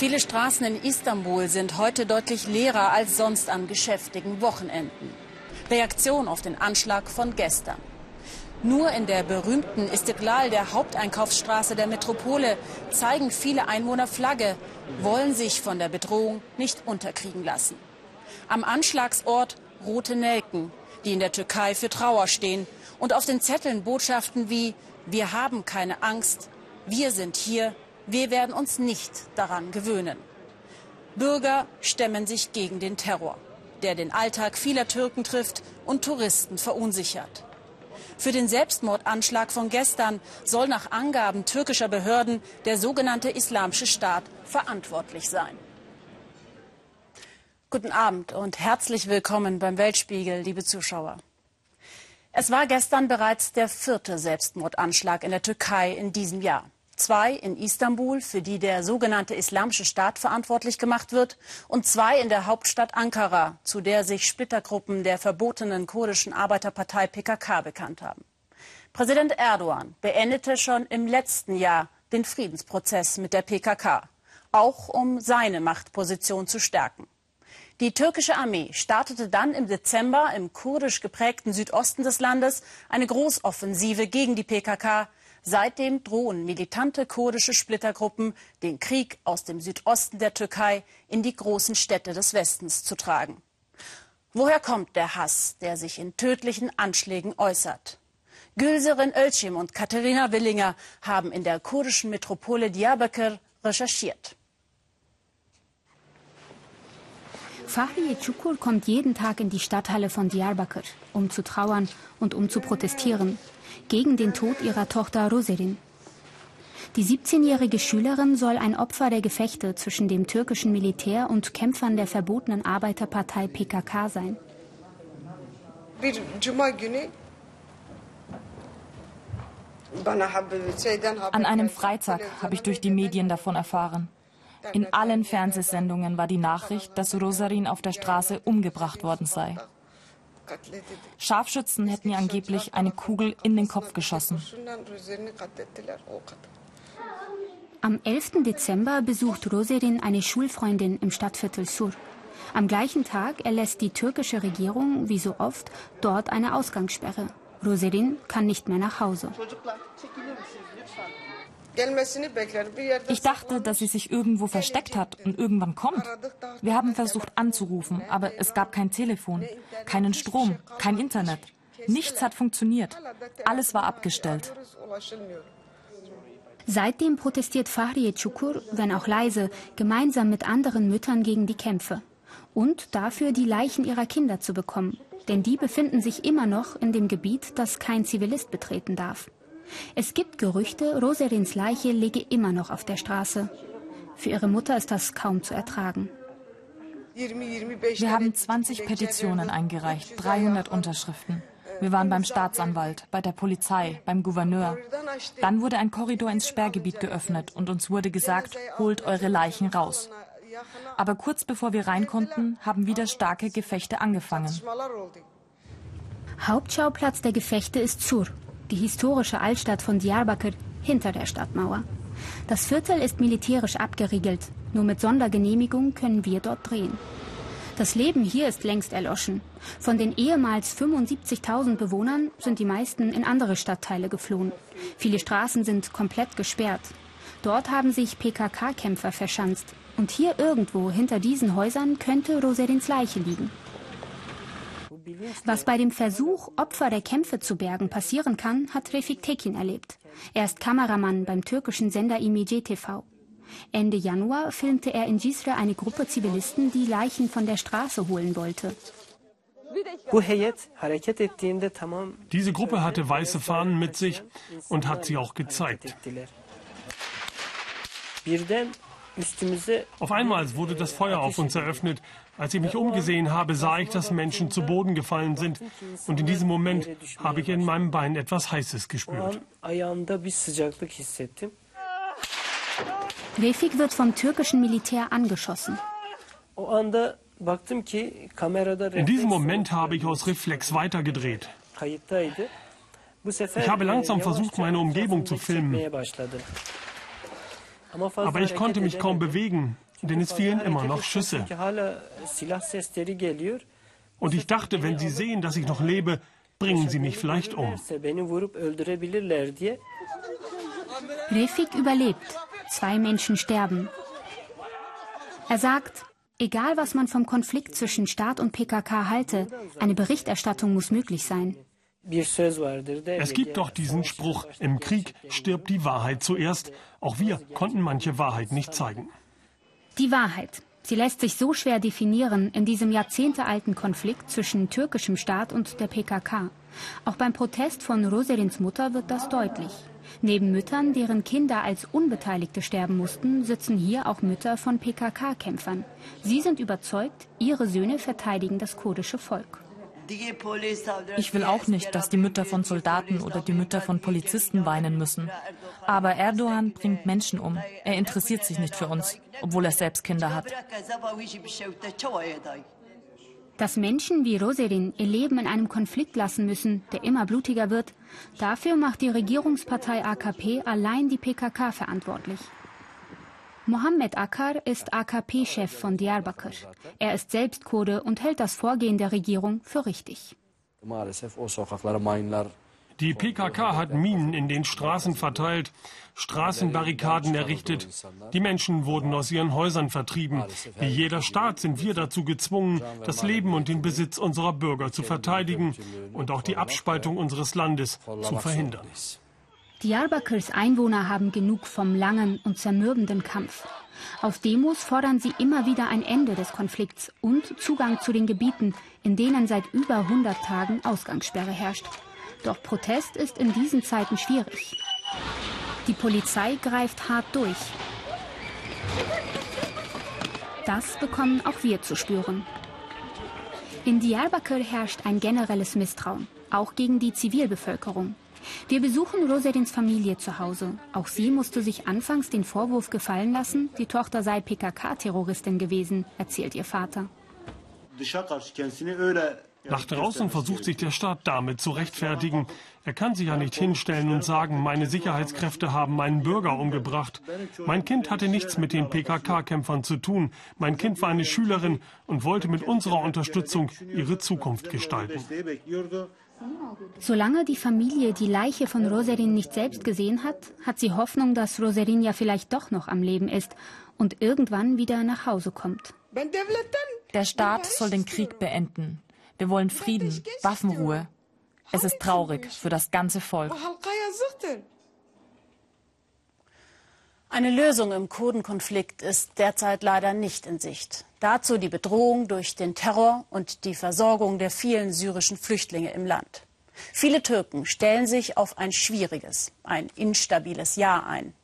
Viele Straßen in Istanbul sind heute deutlich leerer als sonst an geschäftigen Wochenenden. Reaktion auf den Anschlag von gestern. Nur in der berühmten Istiklal, der Haupteinkaufsstraße der Metropole, zeigen viele Einwohner Flagge, wollen sich von der Bedrohung nicht unterkriegen lassen. Am Anschlagsort rote Nelken, die in der Türkei für Trauer stehen und auf den Zetteln Botschaften wie Wir haben keine Angst, wir sind hier, wir werden uns nicht daran gewöhnen. Bürger stemmen sich gegen den Terror, der den Alltag vieler Türken trifft und Touristen verunsichert. Für den Selbstmordanschlag von gestern soll nach Angaben türkischer Behörden der sogenannte Islamische Staat verantwortlich sein. Guten Abend und herzlich willkommen beim Weltspiegel, liebe Zuschauer. Es war gestern bereits der vierte Selbstmordanschlag in der Türkei in diesem Jahr zwei in Istanbul, für die der sogenannte Islamische Staat verantwortlich gemacht wird, und zwei in der Hauptstadt Ankara, zu der sich Splittergruppen der verbotenen kurdischen Arbeiterpartei PKK bekannt haben. Präsident Erdogan beendete schon im letzten Jahr den Friedensprozess mit der PKK, auch um seine Machtposition zu stärken. Die türkische Armee startete dann im Dezember im kurdisch geprägten Südosten des Landes eine Großoffensive gegen die PKK, Seitdem drohen militante kurdische Splittergruppen, den Krieg aus dem Südosten der Türkei in die großen Städte des Westens zu tragen. Woher kommt der Hass, der sich in tödlichen Anschlägen äußert? Gülserin Ölçim und Katharina Willinger haben in der kurdischen Metropole Diyarbakir recherchiert. Fahriye Çukur kommt jeden Tag in die Stadthalle von Diyarbakir, um zu trauern und um zu protestieren gegen den Tod ihrer Tochter Roserin. Die 17-jährige Schülerin soll ein Opfer der Gefechte zwischen dem türkischen Militär und Kämpfern der verbotenen Arbeiterpartei PKK sein. An einem Freitag habe ich durch die Medien davon erfahren. In allen Fernsehsendungen war die Nachricht, dass Rosarin auf der Straße umgebracht worden sei. Scharfschützen hätten ihr angeblich eine Kugel in den Kopf geschossen. Am 11. Dezember besucht Roserin eine Schulfreundin im Stadtviertel Sur. Am gleichen Tag erlässt die türkische Regierung, wie so oft, dort eine Ausgangssperre. Roserin kann nicht mehr nach Hause. Ich dachte, dass sie sich irgendwo versteckt hat und irgendwann kommt. Wir haben versucht anzurufen, aber es gab kein Telefon, keinen Strom, kein Internet. Nichts hat funktioniert. Alles war abgestellt. Seitdem protestiert Fahriye Çukur, wenn auch leise, gemeinsam mit anderen Müttern gegen die Kämpfe. Und dafür, die Leichen ihrer Kinder zu bekommen. Denn die befinden sich immer noch in dem Gebiet, das kein Zivilist betreten darf. Es gibt Gerüchte, Roserins Leiche liege immer noch auf der Straße. Für ihre Mutter ist das kaum zu ertragen. Wir haben 20 Petitionen eingereicht, 300 Unterschriften. Wir waren beim Staatsanwalt, bei der Polizei, beim Gouverneur. Dann wurde ein Korridor ins Sperrgebiet geöffnet und uns wurde gesagt, holt eure Leichen raus. Aber kurz bevor wir rein konnten, haben wieder starke Gefechte angefangen. Hauptschauplatz der Gefechte ist Sur, die historische Altstadt von Diyarbakir hinter der Stadtmauer. Das Viertel ist militärisch abgeriegelt. Nur mit Sondergenehmigung können wir dort drehen. Das Leben hier ist längst erloschen. Von den ehemals 75.000 Bewohnern sind die meisten in andere Stadtteile geflohen. Viele Straßen sind komplett gesperrt. Dort haben sich PKK-Kämpfer verschanzt. Und hier irgendwo hinter diesen Häusern könnte Roserins Leiche liegen. Was bei dem Versuch, Opfer der Kämpfe zu bergen, passieren kann, hat Refik Tekin erlebt. Er ist Kameramann beim türkischen Sender IMG TV. Ende Januar filmte er in Cisre eine Gruppe Zivilisten, die Leichen von der Straße holen wollte. Diese Gruppe hatte weiße Fahnen mit sich und hat sie auch gezeigt. Auf einmal wurde das Feuer auf uns eröffnet. Als ich mich umgesehen habe, sah ich, dass Menschen zu Boden gefallen sind. Und in diesem Moment habe ich in meinem Bein etwas Heißes gespürt. Refik wird vom türkischen Militär angeschossen. In diesem Moment habe ich aus Reflex weitergedreht. Ich habe langsam versucht, meine Umgebung zu filmen. Aber ich konnte mich kaum bewegen, denn es fielen immer noch Schüsse. Und ich dachte, wenn sie sehen, dass ich noch lebe, bringen sie mich vielleicht um. Refik überlebt. Zwei Menschen sterben. Er sagt, egal was man vom Konflikt zwischen Staat und PKK halte, eine Berichterstattung muss möglich sein. Es gibt doch diesen Spruch, im Krieg stirbt die Wahrheit zuerst. Auch wir konnten manche Wahrheit nicht zeigen. Die Wahrheit. Sie lässt sich so schwer definieren in diesem jahrzehntealten Konflikt zwischen türkischem Staat und der PKK. Auch beim Protest von Roserins Mutter wird das deutlich. Neben Müttern, deren Kinder als Unbeteiligte sterben mussten, sitzen hier auch Mütter von PKK-Kämpfern. Sie sind überzeugt, ihre Söhne verteidigen das kurdische Volk. Ich will auch nicht, dass die Mütter von Soldaten oder die Mütter von Polizisten weinen müssen. Aber Erdogan bringt Menschen um. Er interessiert sich nicht für uns, obwohl er selbst Kinder hat. Dass Menschen wie Roserin ihr Leben in einem Konflikt lassen müssen, der immer blutiger wird, dafür macht die Regierungspartei AKP allein die PKK verantwortlich. Mohammed Akar ist AKP-Chef von Diyarbakir. Er ist selbst Kurde und hält das Vorgehen der Regierung für richtig. Die PKK hat Minen in den Straßen verteilt, Straßenbarrikaden errichtet. Die Menschen wurden aus ihren Häusern vertrieben. Wie jeder Staat sind wir dazu gezwungen, das Leben und den Besitz unserer Bürger zu verteidigen und auch die Abspaltung unseres Landes zu verhindern. Diyarbakirs Einwohner haben genug vom langen und zermürbenden Kampf. Auf Demos fordern sie immer wieder ein Ende des Konflikts und Zugang zu den Gebieten, in denen seit über 100 Tagen Ausgangssperre herrscht. Doch Protest ist in diesen Zeiten schwierig. Die Polizei greift hart durch. Das bekommen auch wir zu spüren. In Diyarbakir herrscht ein generelles Misstrauen, auch gegen die Zivilbevölkerung. Wir besuchen Roserins Familie zu Hause. Auch sie musste sich anfangs den Vorwurf gefallen lassen, die Tochter sei PKK-Terroristin gewesen, erzählt ihr Vater. Nach draußen versucht sich der Staat damit zu rechtfertigen. Er kann sich ja nicht hinstellen und sagen, meine Sicherheitskräfte haben meinen Bürger umgebracht. Mein Kind hatte nichts mit den PKK-Kämpfern zu tun. Mein Kind war eine Schülerin und wollte mit unserer Unterstützung ihre Zukunft gestalten. Solange die Familie die Leiche von Roserin nicht selbst gesehen hat, hat sie Hoffnung, dass Roserin ja vielleicht doch noch am Leben ist und irgendwann wieder nach Hause kommt. Der Staat soll den Krieg beenden. Wir wollen Frieden, Waffenruhe. Es ist traurig für das ganze Volk. Eine Lösung im Kurdenkonflikt ist derzeit leider nicht in Sicht. Dazu die Bedrohung durch den Terror und die Versorgung der vielen syrischen Flüchtlinge im Land. Viele Türken stellen sich auf ein schwieriges, ein instabiles Jahr ein.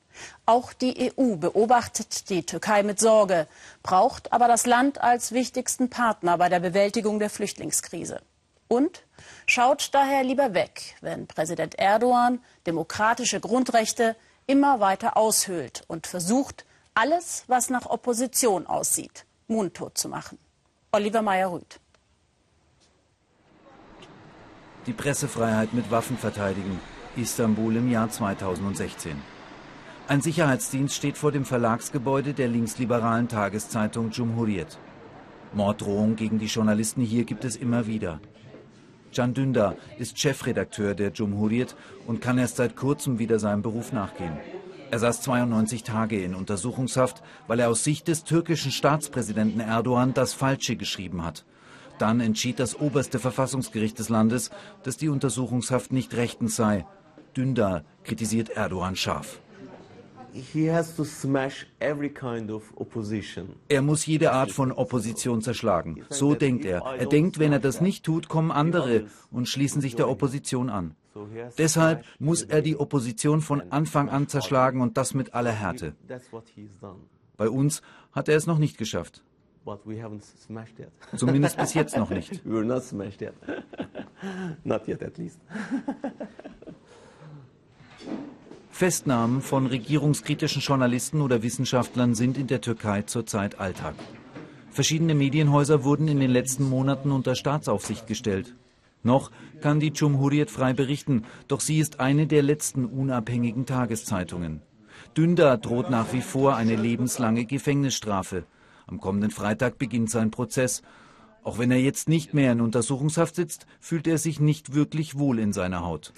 Auch die EU beobachtet die Türkei mit Sorge, braucht aber das Land als wichtigsten Partner bei der Bewältigung der Flüchtlingskrise. Und schaut daher lieber weg, wenn Präsident Erdogan demokratische Grundrechte immer weiter aushöhlt und versucht, alles, was nach Opposition aussieht, mundtot zu machen. Oliver Meyer-Rüth. Die Pressefreiheit mit Waffen verteidigen. Istanbul im Jahr 2016. Ein Sicherheitsdienst steht vor dem Verlagsgebäude der linksliberalen Tageszeitung Cumhuriyet. Morddrohungen gegen die Journalisten hier gibt es immer wieder. Can Dündar ist Chefredakteur der Cumhuriyet und kann erst seit kurzem wieder seinem Beruf nachgehen. Er saß 92 Tage in Untersuchungshaft, weil er aus Sicht des türkischen Staatspräsidenten Erdogan das Falsche geschrieben hat. Dann entschied das oberste Verfassungsgericht des Landes, dass die Untersuchungshaft nicht rechtens sei. Dündar kritisiert Erdogan scharf. Er muss jede Art von Opposition zerschlagen. So denkt er. Er denkt, wenn er das nicht tut, kommen andere und schließen sich der Opposition an. Deshalb muss er die Opposition von Anfang an zerschlagen und das mit aller Härte. Bei uns hat er es noch nicht geschafft. Zumindest bis jetzt noch nicht. Festnahmen von regierungskritischen Journalisten oder Wissenschaftlern sind in der Türkei zurzeit Alltag. Verschiedene Medienhäuser wurden in den letzten Monaten unter Staatsaufsicht gestellt. Noch kann die Cumhuriyet frei berichten, doch sie ist eine der letzten unabhängigen Tageszeitungen. Dündar droht nach wie vor eine lebenslange Gefängnisstrafe. Am kommenden Freitag beginnt sein Prozess. Auch wenn er jetzt nicht mehr in Untersuchungshaft sitzt, fühlt er sich nicht wirklich wohl in seiner Haut.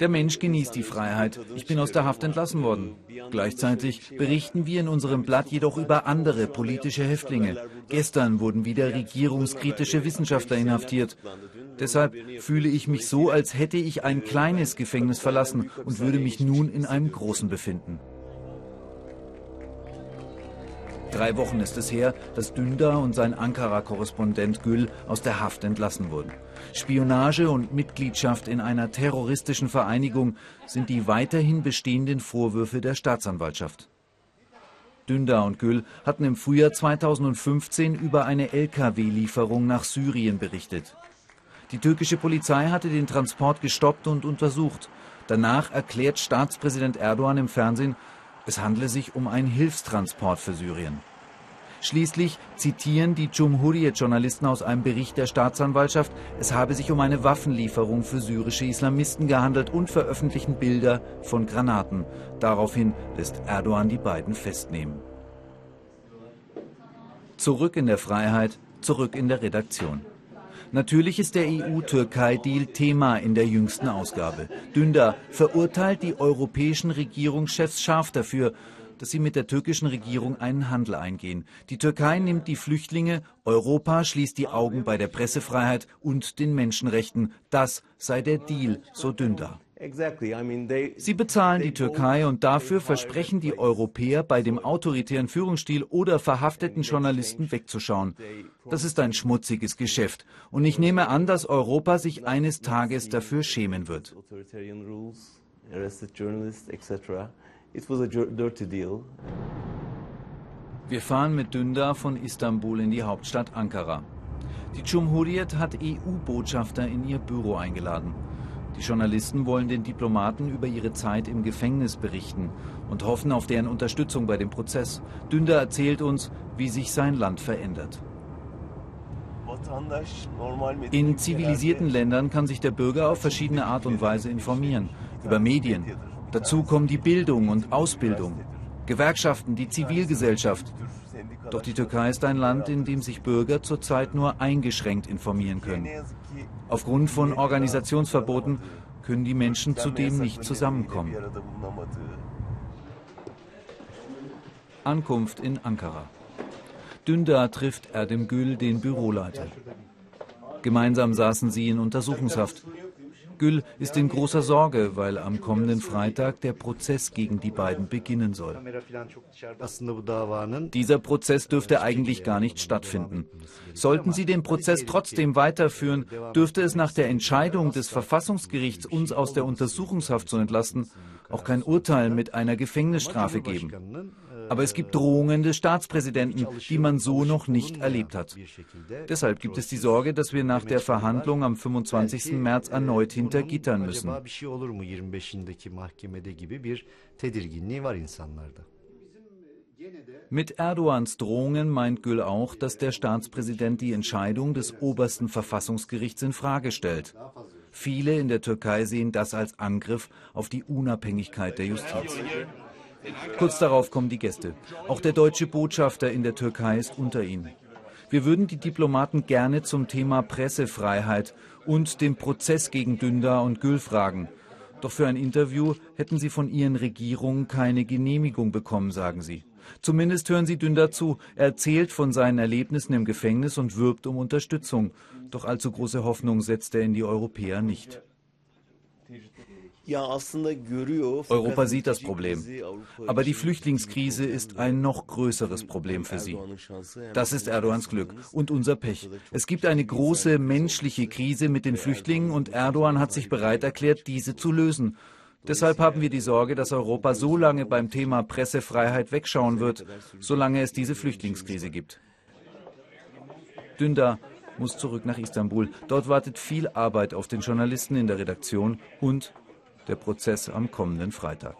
Der Mensch genießt die Freiheit. Ich bin aus der Haft entlassen worden. Gleichzeitig berichten wir in unserem Blatt jedoch über andere politische Häftlinge. Gestern wurden wieder regierungskritische Wissenschaftler inhaftiert. Deshalb fühle ich mich so, als hätte ich ein kleines Gefängnis verlassen und würde mich nun in einem großen befinden. Drei Wochen ist es her, dass Dündar und sein Ankara-Korrespondent Gül aus der Haft entlassen wurden. Spionage und Mitgliedschaft in einer terroristischen Vereinigung sind die weiterhin bestehenden Vorwürfe der Staatsanwaltschaft. Dündar und Gül hatten im Frühjahr 2015 über eine Lkw-Lieferung nach Syrien berichtet. Die türkische Polizei hatte den Transport gestoppt und untersucht. Danach erklärt Staatspräsident Erdogan im Fernsehen, es handle sich um einen Hilfstransport für Syrien. Schließlich zitieren die Cumhuriyet-Journalisten aus einem Bericht der Staatsanwaltschaft, es habe sich um eine Waffenlieferung für syrische Islamisten gehandelt und veröffentlichen Bilder von Granaten. Daraufhin lässt Erdogan die beiden festnehmen. Zurück in der Freiheit, zurück in der Redaktion. Natürlich ist der EU-Türkei-Deal Thema in der jüngsten Ausgabe. Dündar verurteilt die europäischen Regierungschefs scharf dafür, dass sie mit der türkischen Regierung einen Handel eingehen. Die Türkei nimmt die Flüchtlinge, Europa schließt die Augen bei der Pressefreiheit und den Menschenrechten. Das sei der Deal, so Dündar. Sie bezahlen die Türkei und dafür versprechen die Europäer, bei dem autoritären Führungsstil oder verhafteten Journalisten wegzuschauen. Das ist ein schmutziges Geschäft. Und ich nehme an, dass Europa sich eines Tages dafür schämen wird. Wir fahren mit Dündar von Istanbul in die Hauptstadt Ankara. Die Cumhuriyet hat EU-Botschafter in ihr Büro eingeladen. Die Journalisten wollen den Diplomaten über ihre Zeit im Gefängnis berichten und hoffen auf deren Unterstützung bei dem Prozess. Dünder erzählt uns, wie sich sein Land verändert. In zivilisierten Ländern kann sich der Bürger auf verschiedene Art und Weise informieren. Über Medien. Dazu kommen die Bildung und Ausbildung. Gewerkschaften, die Zivilgesellschaft. Doch die Türkei ist ein Land, in dem sich Bürger zurzeit nur eingeschränkt informieren können. Aufgrund von Organisationsverboten können die Menschen zudem nicht zusammenkommen. Ankunft in Ankara. Dündar trifft Erdem Gül, den Büroleiter. Gemeinsam saßen sie in Untersuchungshaft. Gül ist in großer Sorge, weil am kommenden Freitag der Prozess gegen die beiden beginnen soll. Dieser Prozess dürfte eigentlich gar nicht stattfinden. Sollten sie den Prozess trotzdem weiterführen, dürfte es nach der Entscheidung des Verfassungsgerichts, uns aus der Untersuchungshaft zu entlasten, auch kein Urteil mit einer Gefängnisstrafe geben. Aber es gibt Drohungen des Staatspräsidenten, die man so noch nicht erlebt hat. Deshalb gibt es die Sorge, dass wir nach der Verhandlung am 25. März erneut hinter Gittern müssen. Mit Erdogans Drohungen meint Gül auch, dass der Staatspräsident die Entscheidung des obersten Verfassungsgerichts in Frage stellt. Viele in der Türkei sehen das als Angriff auf die Unabhängigkeit der Justiz. Kurz darauf kommen die Gäste. Auch der deutsche Botschafter in der Türkei ist unter ihnen. Wir würden die Diplomaten gerne zum Thema Pressefreiheit und dem Prozess gegen Dündar und Gül fragen. Doch für ein Interview hätten sie von ihren Regierungen keine Genehmigung bekommen, sagen sie. Zumindest hören sie Dündar zu. Er erzählt von seinen Erlebnissen im Gefängnis und wirbt um Unterstützung. Doch allzu große Hoffnung setzt er in die Europäer nicht. Europa sieht das Problem. Aber die Flüchtlingskrise ist ein noch größeres Problem für sie. Das ist Erdogans Glück und unser Pech. Es gibt eine große menschliche Krise mit den Flüchtlingen und Erdogan hat sich bereit erklärt, diese zu lösen. Deshalb haben wir die Sorge, dass Europa so lange beim Thema Pressefreiheit wegschauen wird, solange es diese Flüchtlingskrise gibt. Dündar muss zurück nach Istanbul. Dort wartet viel Arbeit auf den Journalisten in der Redaktion und der Prozess am kommenden Freitag.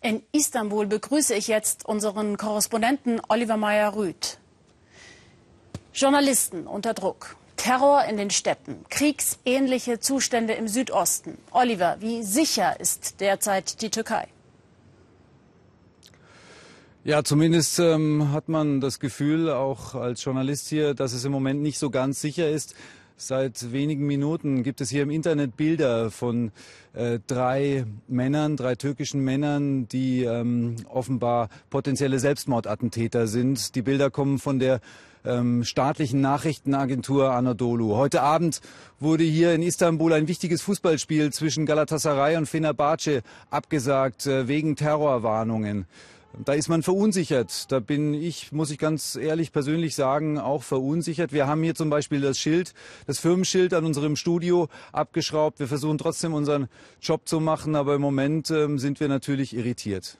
In Istanbul begrüße ich jetzt unseren Korrespondenten Oliver Meyer-Rüth. Journalisten unter Druck. Terror in den Städten, kriegsähnliche Zustände im Südosten. Oliver, wie sicher ist derzeit die Türkei? Ja, zumindest ähm, hat man das Gefühl, auch als Journalist hier, dass es im Moment nicht so ganz sicher ist. Seit wenigen Minuten gibt es hier im Internet Bilder von äh, drei Männern, drei türkischen Männern, die ähm, offenbar potenzielle Selbstmordattentäter sind. Die Bilder kommen von der ähm, staatlichen Nachrichtenagentur Anadolu. Heute Abend wurde hier in Istanbul ein wichtiges Fußballspiel zwischen Galatasaray und Fenerbahce abgesagt äh, wegen Terrorwarnungen. Da ist man verunsichert. Da bin ich, muss ich ganz ehrlich persönlich sagen, auch verunsichert. Wir haben hier zum Beispiel das Schild, das Firmenschild an unserem Studio abgeschraubt. Wir versuchen trotzdem unseren Job zu machen, aber im Moment ähm, sind wir natürlich irritiert.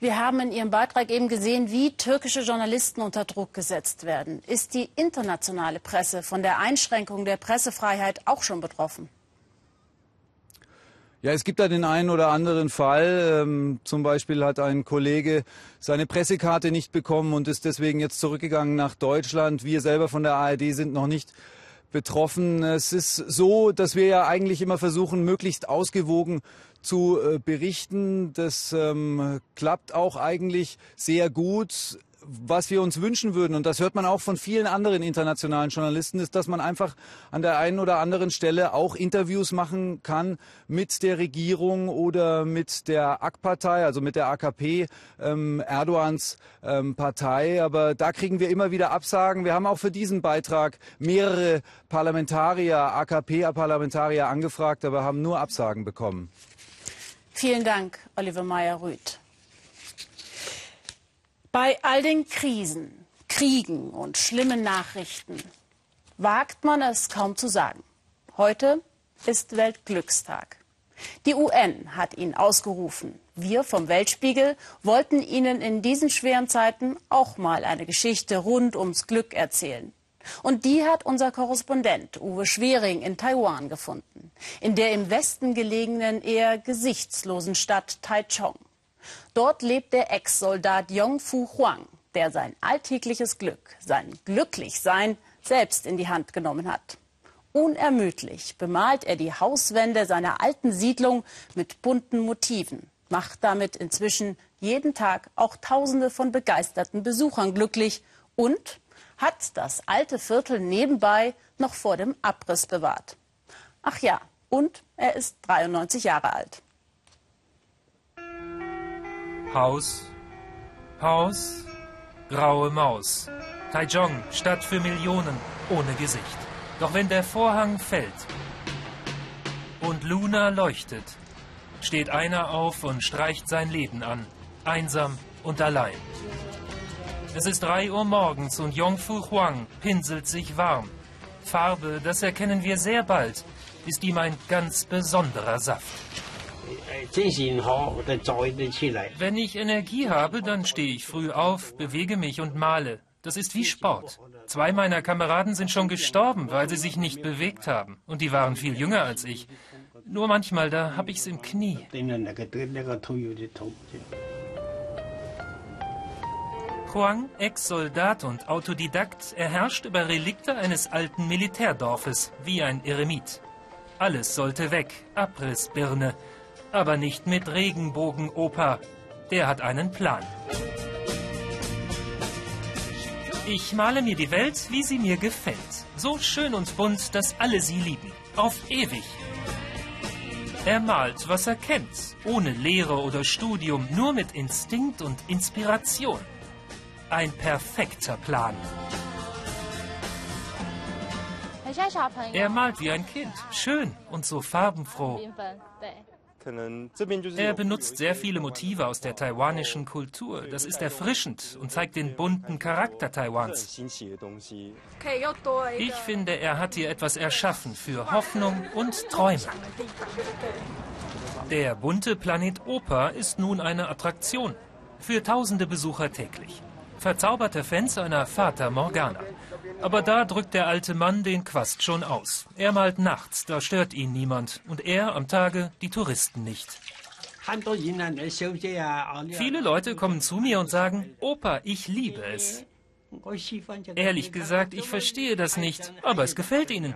Wir haben in Ihrem Beitrag eben gesehen, wie türkische Journalisten unter Druck gesetzt werden. Ist die internationale Presse von der Einschränkung der Pressefreiheit auch schon betroffen? Ja, es gibt da den einen oder anderen Fall. Ähm, zum Beispiel hat ein Kollege seine Pressekarte nicht bekommen und ist deswegen jetzt zurückgegangen nach Deutschland. Wir selber von der ARD sind noch nicht betroffen. Es ist so, dass wir ja eigentlich immer versuchen, möglichst ausgewogen zu äh, berichten. Das ähm, klappt auch eigentlich sehr gut was wir uns wünschen würden, und das hört man auch von vielen anderen internationalen Journalisten, ist, dass man einfach an der einen oder anderen Stelle auch Interviews machen kann mit der Regierung oder mit der AK-Partei, also mit der AKP, ähm, Erdogans ähm, Partei. Aber da kriegen wir immer wieder Absagen. Wir haben auch für diesen Beitrag mehrere Parlamentarier, AKP-Parlamentarier angefragt, aber haben nur Absagen bekommen. Vielen Dank, Oliver Meyer-Rüth. Bei all den Krisen, Kriegen und schlimmen Nachrichten wagt man es kaum zu sagen. Heute ist Weltglückstag. Die UN hat ihn ausgerufen. Wir vom Weltspiegel wollten Ihnen in diesen schweren Zeiten auch mal eine Geschichte rund ums Glück erzählen. Und die hat unser Korrespondent Uwe Schwering in Taiwan gefunden, in der im Westen gelegenen eher gesichtslosen Stadt Taichung. Dort lebt der Ex-Soldat Yong-Fu Huang, der sein alltägliches Glück, sein Glücklichsein selbst in die Hand genommen hat. Unermüdlich bemalt er die Hauswände seiner alten Siedlung mit bunten Motiven, macht damit inzwischen jeden Tag auch Tausende von begeisterten Besuchern glücklich und hat das alte Viertel nebenbei noch vor dem Abriss bewahrt. Ach ja, und er ist 93 Jahre alt. Haus, Haus, graue Maus. Taichung, Stadt für Millionen, ohne Gesicht. Doch wenn der Vorhang fällt und Luna leuchtet, steht einer auf und streicht sein Leben an, einsam und allein. Es ist drei Uhr morgens und Yongfu Huang pinselt sich warm. Farbe, das erkennen wir sehr bald, ist ihm ein ganz besonderer Saft. Wenn ich Energie habe, dann stehe ich früh auf, bewege mich und male. Das ist wie Sport. Zwei meiner Kameraden sind schon gestorben, weil sie sich nicht bewegt haben. Und die waren viel jünger als ich. Nur manchmal, da habe ich es im Knie. Huang, Ex-Soldat und Autodidakt, erherrscht über Relikte eines alten Militärdorfes, wie ein Eremit. Alles sollte weg, Abrissbirne aber nicht mit Regenbogenoper. Der hat einen Plan. Ich male mir die Welt, wie sie mir gefällt. So schön und bunt, dass alle sie lieben. Auf ewig. Er malt, was er kennt, ohne Lehre oder Studium, nur mit Instinkt und Inspiration. Ein perfekter Plan. Er malt wie ein Kind, schön und so farbenfroh. Er benutzt sehr viele Motive aus der taiwanischen Kultur. Das ist erfrischend und zeigt den bunten Charakter Taiwans. Ich finde, er hat hier etwas erschaffen für Hoffnung und Träume. Der bunte Planet Oper ist nun eine Attraktion für tausende Besucher täglich. Verzauberte Fans einer Fata Morgana. Aber da drückt der alte Mann den Quast schon aus. Er malt nachts, da stört ihn niemand. Und er am Tage die Touristen nicht. Viele Leute kommen zu mir und sagen, Opa, ich liebe es. Ehrlich gesagt, ich verstehe das nicht, aber es gefällt ihnen.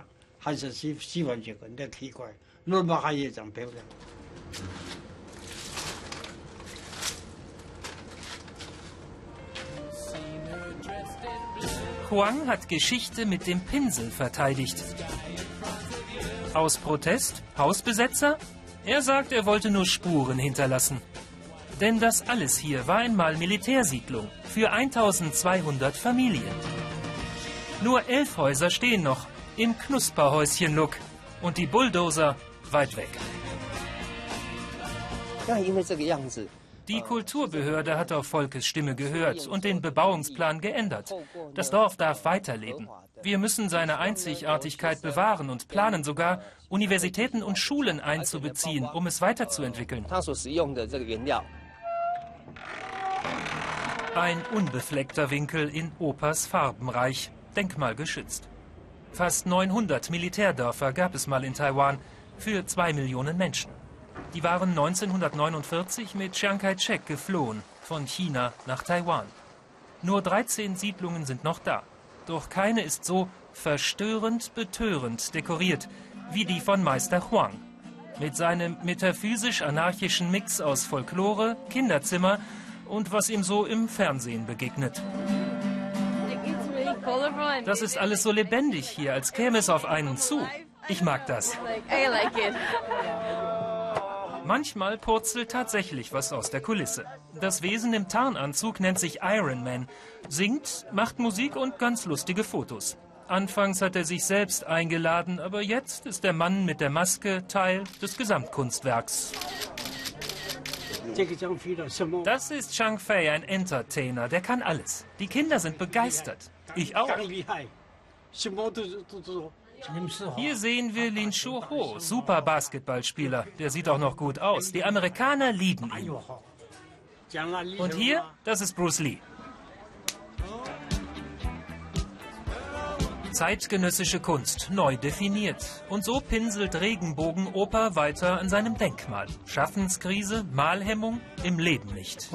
Huang hat Geschichte mit dem Pinsel verteidigt. Aus Protest? Hausbesetzer? Er sagt, er wollte nur Spuren hinterlassen. Denn das alles hier war einmal Militärsiedlung für 1200 Familien. Nur elf Häuser stehen noch im Knusperhäuschen-Look und die Bulldozer weit weg. Die Kulturbehörde hat auf Volkes Stimme gehört und den Bebauungsplan geändert. Das Dorf darf weiterleben. Wir müssen seine Einzigartigkeit bewahren und planen sogar, Universitäten und Schulen einzubeziehen, um es weiterzuentwickeln. Ein unbefleckter Winkel in Opas Farbenreich, denkmalgeschützt. Fast 900 Militärdörfer gab es mal in Taiwan für zwei Millionen Menschen. Die waren 1949 mit Chiang Kai-shek geflohen, von China nach Taiwan. Nur 13 Siedlungen sind noch da. Doch keine ist so verstörend betörend dekoriert wie die von Meister Huang. Mit seinem metaphysisch-anarchischen Mix aus Folklore, Kinderzimmer und was ihm so im Fernsehen begegnet. Das ist alles so lebendig hier, als käme es auf einen zu. Ich mag das. Manchmal purzelt tatsächlich was aus der Kulisse. Das Wesen im Tarnanzug nennt sich Iron Man, singt, macht Musik und ganz lustige Fotos. Anfangs hat er sich selbst eingeladen, aber jetzt ist der Mann mit der Maske Teil des Gesamtkunstwerks. Das ist Chang Fei, ein Entertainer, der kann alles. Die Kinder sind begeistert. Ich auch. Hier sehen wir Lin Shu Ho, super Basketballspieler. Der sieht auch noch gut aus. Die Amerikaner lieben ihn. Und hier, das ist Bruce Lee. Zeitgenössische Kunst, neu definiert. Und so pinselt Regenbogenoper weiter an seinem Denkmal. Schaffenskrise, Malhemmung, im Leben nicht.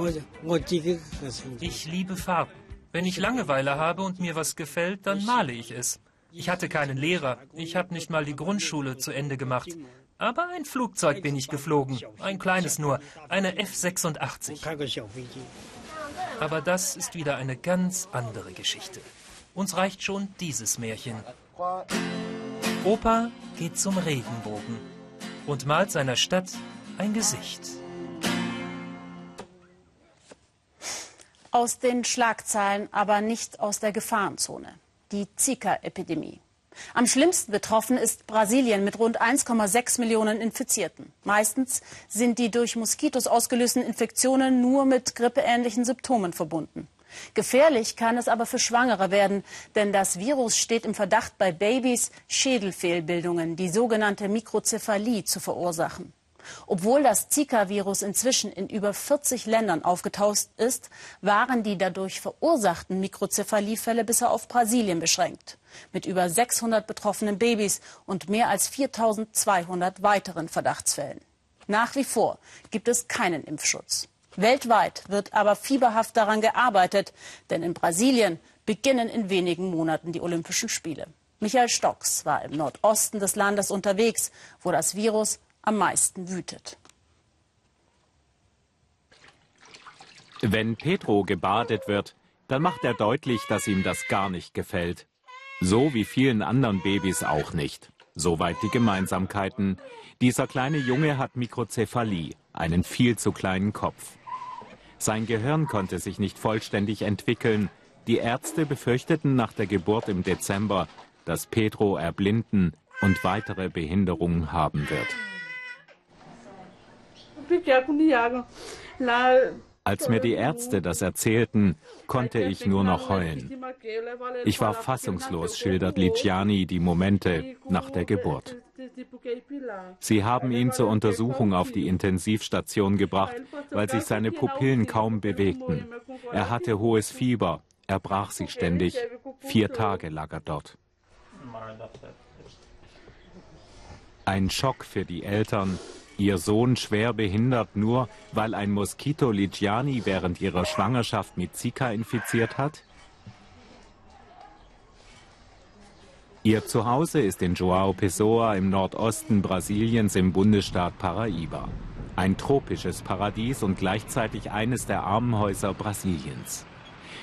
Ich liebe Farben. Wenn ich Langeweile habe und mir was gefällt, dann male ich es. Ich hatte keinen Lehrer. Ich habe nicht mal die Grundschule zu Ende gemacht. Aber ein Flugzeug bin ich geflogen. Ein kleines nur. Eine F-86. Aber das ist wieder eine ganz andere Geschichte. Uns reicht schon dieses Märchen. Opa geht zum Regenbogen und malt seiner Stadt ein Gesicht. Aus den Schlagzeilen, aber nicht aus der Gefahrenzone. Die Zika-Epidemie. Am schlimmsten betroffen ist Brasilien mit rund 1,6 Millionen Infizierten. Meistens sind die durch Moskitos ausgelösten Infektionen nur mit grippeähnlichen Symptomen verbunden. Gefährlich kann es aber für Schwangere werden, denn das Virus steht im Verdacht, bei Babys Schädelfehlbildungen, die sogenannte Mikrozephalie, zu verursachen. Obwohl das Zika-Virus inzwischen in über 40 Ländern aufgetaucht ist, waren die dadurch verursachten Mikrozephaliefälle bisher auf Brasilien beschränkt. Mit über 600 betroffenen Babys und mehr als 4200 weiteren Verdachtsfällen. Nach wie vor gibt es keinen Impfschutz. Weltweit wird aber fieberhaft daran gearbeitet, denn in Brasilien beginnen in wenigen Monaten die Olympischen Spiele. Michael Stocks war im Nordosten des Landes unterwegs, wo das Virus am meisten wütet. Wenn Petro gebadet wird, dann macht er deutlich, dass ihm das gar nicht gefällt. So wie vielen anderen Babys auch nicht. Soweit die Gemeinsamkeiten. Dieser kleine Junge hat Mikrozephalie, einen viel zu kleinen Kopf. Sein Gehirn konnte sich nicht vollständig entwickeln. Die Ärzte befürchteten nach der Geburt im Dezember, dass Pedro erblinden und weitere Behinderungen haben wird. Als mir die Ärzte das erzählten, konnte ich nur noch heulen. Ich war fassungslos, schildert Ligiani die Momente nach der Geburt. Sie haben ihn zur Untersuchung auf die Intensivstation gebracht, weil sich seine Pupillen kaum bewegten. Er hatte hohes Fieber, er brach sich ständig. Vier Tage lag er dort. Ein Schock für die Eltern, Ihr Sohn schwer behindert nur, weil ein Moskito Ligiani während ihrer Schwangerschaft mit Zika infiziert hat? Ihr Zuhause ist in João Pessoa im Nordosten Brasiliens im Bundesstaat Paraíba. Ein tropisches Paradies und gleichzeitig eines der Armenhäuser Brasiliens.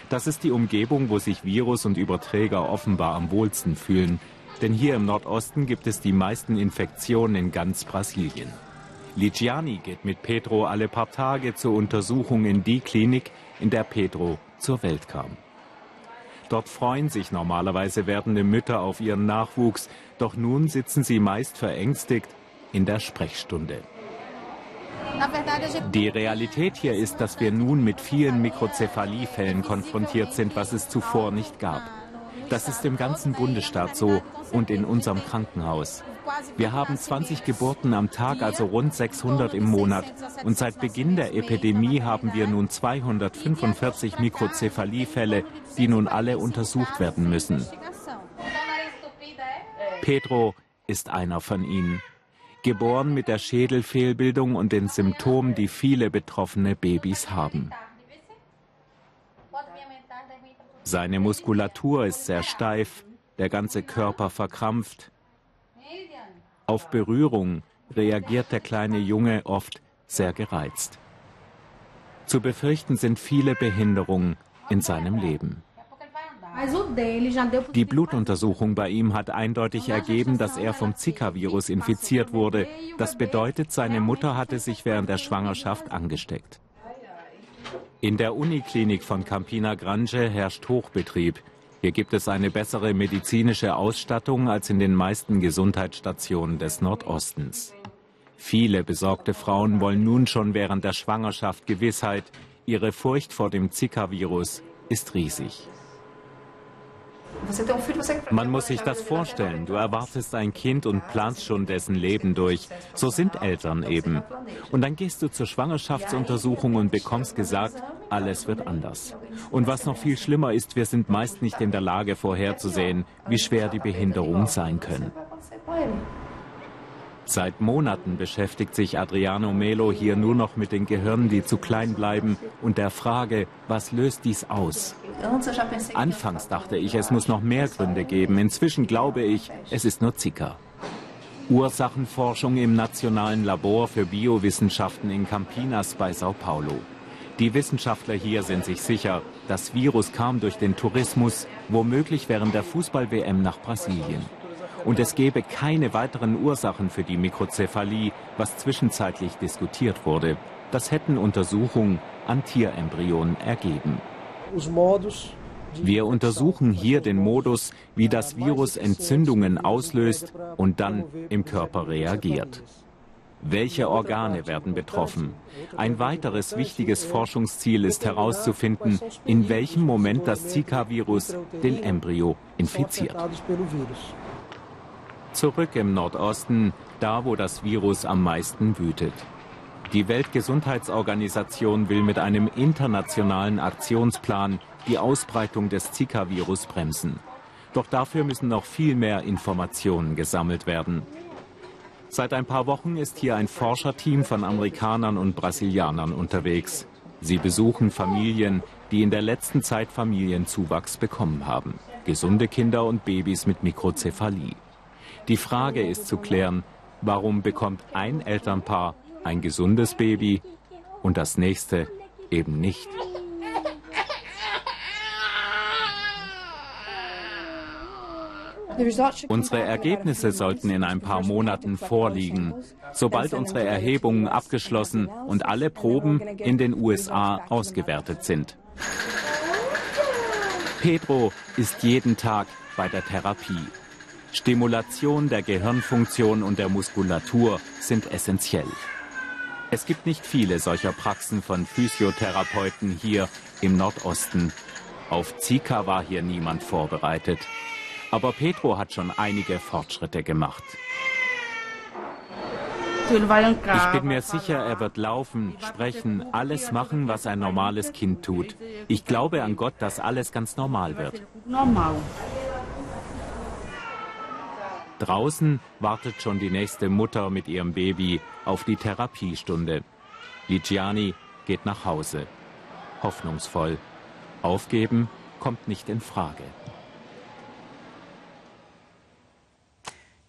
Das ist die Umgebung, wo sich Virus und Überträger offenbar am wohlsten fühlen. Denn hier im Nordosten gibt es die meisten Infektionen in ganz Brasilien. Ligiani geht mit Pedro alle paar Tage zur Untersuchung in die Klinik, in der Pedro zur Welt kam. Dort freuen sich normalerweise werdende Mütter auf ihren Nachwuchs, doch nun sitzen sie meist verängstigt in der Sprechstunde. Die Realität hier ist, dass wir nun mit vielen Mikrozephaliefällen konfrontiert sind, was es zuvor nicht gab. Das ist im ganzen Bundesstaat so und in unserem Krankenhaus. Wir haben 20 Geburten am Tag, also rund 600 im Monat. Und seit Beginn der Epidemie haben wir nun 245 Mikrozephaliefälle, die nun alle untersucht werden müssen. Pedro ist einer von ihnen. Geboren mit der Schädelfehlbildung und den Symptomen, die viele betroffene Babys haben. Seine Muskulatur ist sehr steif, der ganze Körper verkrampft. Auf Berührung reagiert der kleine Junge oft sehr gereizt. Zu befürchten sind viele Behinderungen in seinem Leben. Die Blutuntersuchung bei ihm hat eindeutig ergeben, dass er vom Zika-Virus infiziert wurde. Das bedeutet, seine Mutter hatte sich während der Schwangerschaft angesteckt. In der Uniklinik von Campina Grande herrscht Hochbetrieb. Hier gibt es eine bessere medizinische Ausstattung als in den meisten Gesundheitsstationen des Nordostens. Viele besorgte Frauen wollen nun schon während der Schwangerschaft Gewissheit. Ihre Furcht vor dem Zika-Virus ist riesig. Man muss sich das vorstellen. Du erwartest ein Kind und planst schon dessen Leben durch. So sind Eltern eben. Und dann gehst du zur Schwangerschaftsuntersuchung und bekommst gesagt, alles wird anders. Und was noch viel schlimmer ist, wir sind meist nicht in der Lage vorherzusehen, wie schwer die Behinderungen sein können. Seit Monaten beschäftigt sich Adriano Melo hier nur noch mit den Gehirnen, die zu klein bleiben und der Frage, was löst dies aus? Anfangs dachte ich, es muss noch mehr Gründe geben. Inzwischen glaube ich, es ist nur Zika. Ursachenforschung im Nationalen Labor für Biowissenschaften in Campinas bei Sao Paulo. Die Wissenschaftler hier sind sich sicher, das Virus kam durch den Tourismus, womöglich während der Fußball-WM nach Brasilien. Und es gäbe keine weiteren Ursachen für die Mikrozephalie, was zwischenzeitlich diskutiert wurde. Das hätten Untersuchungen an Tierembryonen ergeben. Wir untersuchen hier den Modus, wie das Virus Entzündungen auslöst und dann im Körper reagiert. Welche Organe werden betroffen? Ein weiteres wichtiges Forschungsziel ist herauszufinden, in welchem Moment das Zika-Virus den Embryo infiziert. Zurück im Nordosten, da wo das Virus am meisten wütet. Die Weltgesundheitsorganisation will mit einem internationalen Aktionsplan die Ausbreitung des Zika-Virus bremsen. Doch dafür müssen noch viel mehr Informationen gesammelt werden. Seit ein paar Wochen ist hier ein Forscherteam von Amerikanern und Brasilianern unterwegs. Sie besuchen Familien, die in der letzten Zeit Familienzuwachs bekommen haben. Gesunde Kinder und Babys mit Mikrozephalie. Die Frage ist zu klären, warum bekommt ein Elternpaar ein gesundes Baby und das nächste eben nicht? Unsere Ergebnisse sollten in ein paar Monaten vorliegen, sobald unsere Erhebungen abgeschlossen und alle Proben in den USA ausgewertet sind. Pedro ist jeden Tag bei der Therapie. Stimulation der Gehirnfunktion und der Muskulatur sind essentiell. Es gibt nicht viele solcher Praxen von Physiotherapeuten hier im Nordosten. Auf Zika war hier niemand vorbereitet. Aber Petro hat schon einige Fortschritte gemacht. Ich bin mir sicher, er wird laufen, sprechen, alles machen, was ein normales Kind tut. Ich glaube an Gott, dass alles ganz normal wird. Draußen wartet schon die nächste Mutter mit ihrem Baby auf die Therapiestunde. Ligiani geht nach Hause. Hoffnungsvoll. Aufgeben kommt nicht in Frage.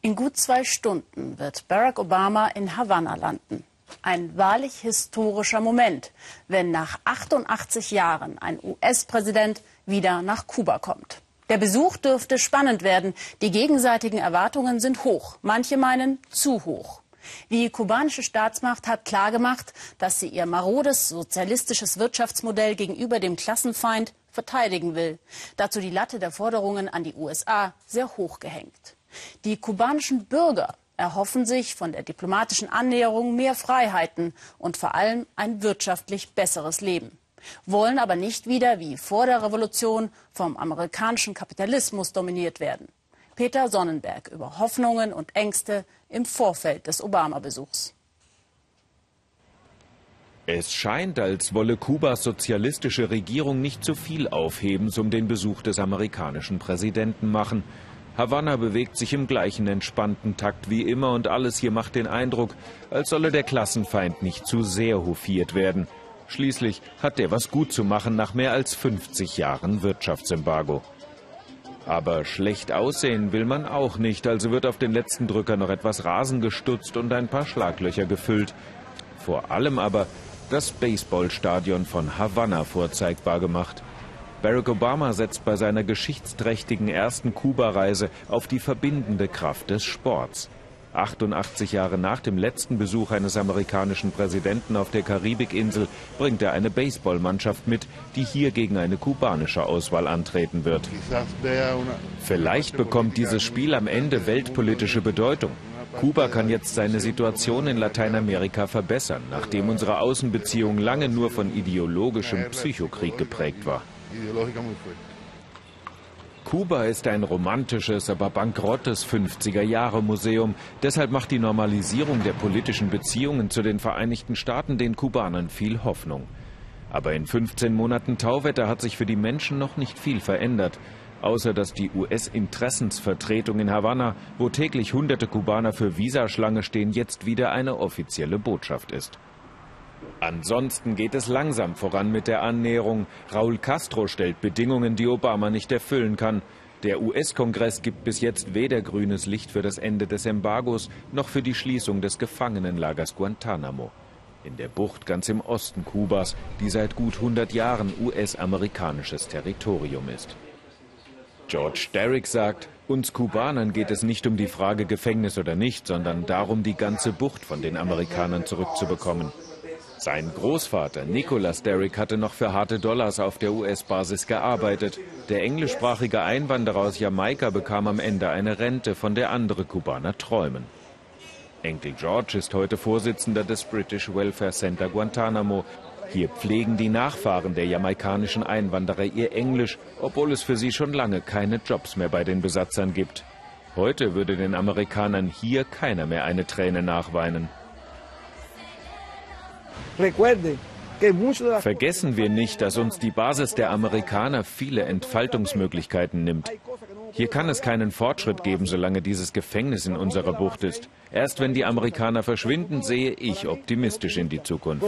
In gut zwei Stunden wird Barack Obama in Havanna landen. Ein wahrlich historischer Moment, wenn nach 88 Jahren ein US-Präsident wieder nach Kuba kommt. Der Besuch dürfte spannend werden. Die gegenseitigen Erwartungen sind hoch. Manche meinen zu hoch. Die kubanische Staatsmacht hat klargemacht, dass sie ihr marodes sozialistisches Wirtschaftsmodell gegenüber dem Klassenfeind verteidigen will. Dazu die Latte der Forderungen an die USA sehr hoch gehängt. Die kubanischen Bürger erhoffen sich von der diplomatischen Annäherung mehr Freiheiten und vor allem ein wirtschaftlich besseres Leben, wollen aber nicht wieder wie vor der Revolution vom amerikanischen Kapitalismus dominiert werden. Peter Sonnenberg über Hoffnungen und Ängste im Vorfeld des Obama-Besuchs. Es scheint, als wolle Kubas sozialistische Regierung nicht zu viel Aufhebens um den Besuch des amerikanischen Präsidenten machen. Havanna bewegt sich im gleichen entspannten Takt wie immer und alles hier macht den Eindruck, als solle der Klassenfeind nicht zu sehr hofiert werden. Schließlich hat der was gut zu machen nach mehr als 50 Jahren Wirtschaftsembargo. Aber schlecht aussehen will man auch nicht, also wird auf den letzten Drücker noch etwas Rasen gestutzt und ein paar Schlaglöcher gefüllt. Vor allem aber das Baseballstadion von Havanna vorzeigbar gemacht. Barack Obama setzt bei seiner geschichtsträchtigen ersten Kuba-Reise auf die verbindende Kraft des Sports. 88 Jahre nach dem letzten Besuch eines amerikanischen Präsidenten auf der Karibikinsel bringt er eine Baseballmannschaft mit, die hier gegen eine kubanische Auswahl antreten wird. Vielleicht bekommt dieses Spiel am Ende weltpolitische Bedeutung. Kuba kann jetzt seine Situation in Lateinamerika verbessern, nachdem unsere Außenbeziehung lange nur von ideologischem Psychokrieg geprägt war. Kuba ist ein romantisches, aber bankrottes 50er-Jahre-Museum. Deshalb macht die Normalisierung der politischen Beziehungen zu den Vereinigten Staaten den Kubanern viel Hoffnung. Aber in 15 Monaten Tauwetter hat sich für die Menschen noch nicht viel verändert. Außer dass die US-Interessensvertretung in Havanna, wo täglich hunderte Kubaner für Visaschlange stehen, jetzt wieder eine offizielle Botschaft ist. Ansonsten geht es langsam voran mit der Annäherung. Raúl Castro stellt Bedingungen, die Obama nicht erfüllen kann. Der US-Kongress gibt bis jetzt weder grünes Licht für das Ende des Embargos noch für die Schließung des Gefangenenlagers Guantanamo. In der Bucht ganz im Osten Kubas, die seit gut 100 Jahren US-amerikanisches Territorium ist. George Derrick sagt, uns Kubanern geht es nicht um die Frage Gefängnis oder nicht, sondern darum, die ganze Bucht von den Amerikanern zurückzubekommen. Sein Großvater Nicholas Derrick hatte noch für harte Dollars auf der US-Basis gearbeitet. Der englischsprachige Einwanderer aus Jamaika bekam am Ende eine Rente, von der andere Kubaner träumen. Enkel George ist heute Vorsitzender des British Welfare Center Guantanamo. Hier pflegen die Nachfahren der jamaikanischen Einwanderer ihr Englisch, obwohl es für sie schon lange keine Jobs mehr bei den Besatzern gibt. Heute würde den Amerikanern hier keiner mehr eine Träne nachweinen. Vergessen wir nicht, dass uns die Basis der Amerikaner viele Entfaltungsmöglichkeiten nimmt. Hier kann es keinen Fortschritt geben, solange dieses Gefängnis in unserer Bucht ist. Erst wenn die Amerikaner verschwinden, sehe ich optimistisch in die Zukunft.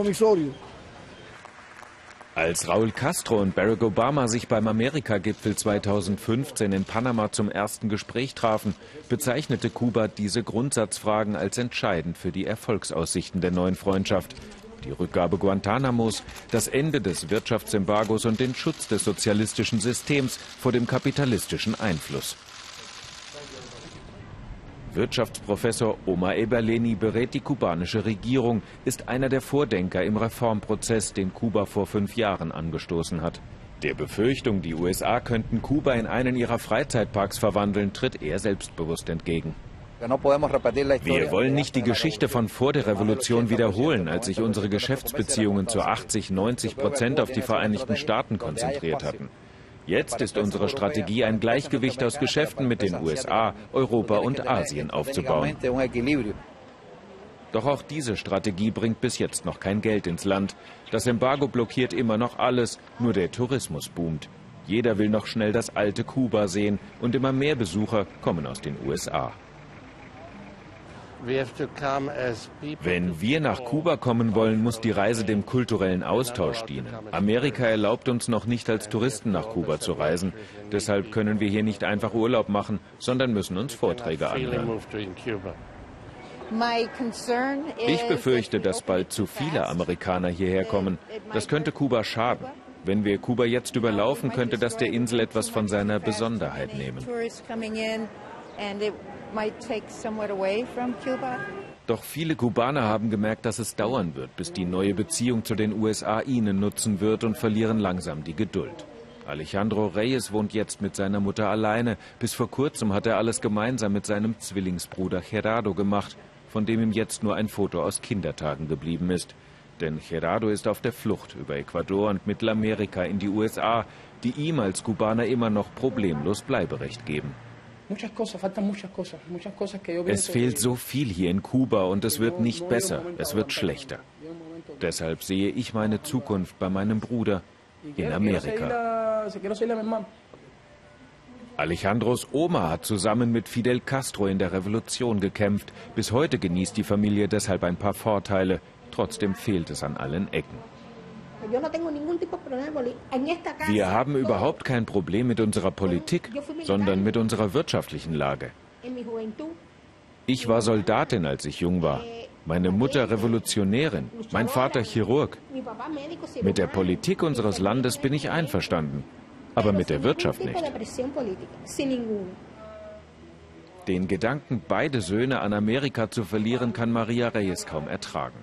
Als Raúl Castro und Barack Obama sich beim Amerika-Gipfel 2015 in Panama zum ersten Gespräch trafen, bezeichnete Kuba diese Grundsatzfragen als entscheidend für die Erfolgsaussichten der neuen Freundschaft die Rückgabe Guantanamos, das Ende des Wirtschaftsembargos und den Schutz des sozialistischen Systems vor dem kapitalistischen Einfluss. Wirtschaftsprofessor Omar Eberleni berät die kubanische Regierung, ist einer der Vordenker im Reformprozess, den Kuba vor fünf Jahren angestoßen hat. Der Befürchtung, die USA könnten Kuba in einen ihrer Freizeitparks verwandeln, tritt er selbstbewusst entgegen. Wir wollen nicht die Geschichte von vor der Revolution wiederholen, als sich unsere Geschäftsbeziehungen zu 80, 90 Prozent auf die Vereinigten Staaten konzentriert hatten. Jetzt ist unsere Strategie, ein Gleichgewicht aus Geschäften mit den USA, Europa und Asien aufzubauen. Doch auch diese Strategie bringt bis jetzt noch kein Geld ins Land. Das Embargo blockiert immer noch alles, nur der Tourismus boomt. Jeder will noch schnell das alte Kuba sehen und immer mehr Besucher kommen aus den USA. Wenn wir nach Kuba kommen wollen, muss die Reise dem kulturellen Austausch dienen. Amerika erlaubt uns noch nicht als Touristen nach Kuba zu reisen. Deshalb können wir hier nicht einfach Urlaub machen, sondern müssen uns Vorträge anhören. Ich befürchte, dass bald zu viele Amerikaner hierher kommen. Das könnte Kuba schaden. Wenn wir Kuba jetzt überlaufen, könnte das der Insel etwas von seiner Besonderheit nehmen. Doch viele Kubaner haben gemerkt, dass es dauern wird, bis die neue Beziehung zu den USA ihnen nutzen wird und verlieren langsam die Geduld. Alejandro Reyes wohnt jetzt mit seiner Mutter alleine. Bis vor kurzem hat er alles gemeinsam mit seinem Zwillingsbruder Gerardo gemacht, von dem ihm jetzt nur ein Foto aus Kindertagen geblieben ist. Denn Gerardo ist auf der Flucht über Ecuador und Mittelamerika in die USA, die ihm als Kubaner immer noch problemlos Bleiberecht geben. Es fehlt so viel hier in Kuba und es wird nicht besser, es wird schlechter. Deshalb sehe ich meine Zukunft bei meinem Bruder in Amerika. Alejandros Oma hat zusammen mit Fidel Castro in der Revolution gekämpft. Bis heute genießt die Familie deshalb ein paar Vorteile. Trotzdem fehlt es an allen Ecken. Wir haben überhaupt kein Problem mit unserer Politik, sondern mit unserer wirtschaftlichen Lage. Ich war Soldatin, als ich jung war. Meine Mutter Revolutionärin, mein Vater Chirurg. Mit der Politik unseres Landes bin ich einverstanden, aber mit der Wirtschaft nicht. Den Gedanken, beide Söhne an Amerika zu verlieren, kann Maria Reyes kaum ertragen.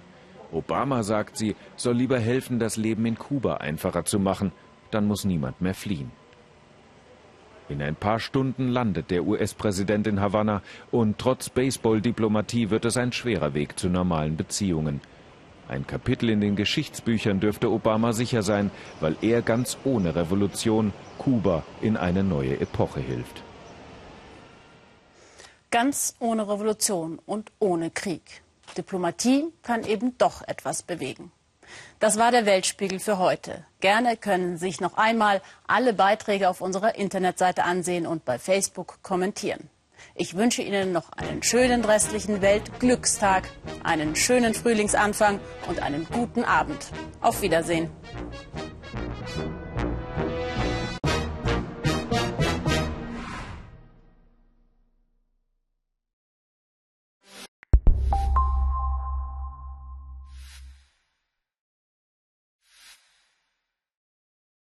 Obama, sagt sie, soll lieber helfen, das Leben in Kuba einfacher zu machen. Dann muss niemand mehr fliehen. In ein paar Stunden landet der US-Präsident in Havanna und trotz Baseball-Diplomatie wird es ein schwerer Weg zu normalen Beziehungen. Ein Kapitel in den Geschichtsbüchern dürfte Obama sicher sein, weil er ganz ohne Revolution Kuba in eine neue Epoche hilft. Ganz ohne Revolution und ohne Krieg. Diplomatie kann eben doch etwas bewegen. Das war der Weltspiegel für heute. Gerne können Sie sich noch einmal alle Beiträge auf unserer Internetseite ansehen und bei Facebook kommentieren. Ich wünsche Ihnen noch einen schönen restlichen Weltglückstag, einen schönen Frühlingsanfang und einen guten Abend. Auf Wiedersehen.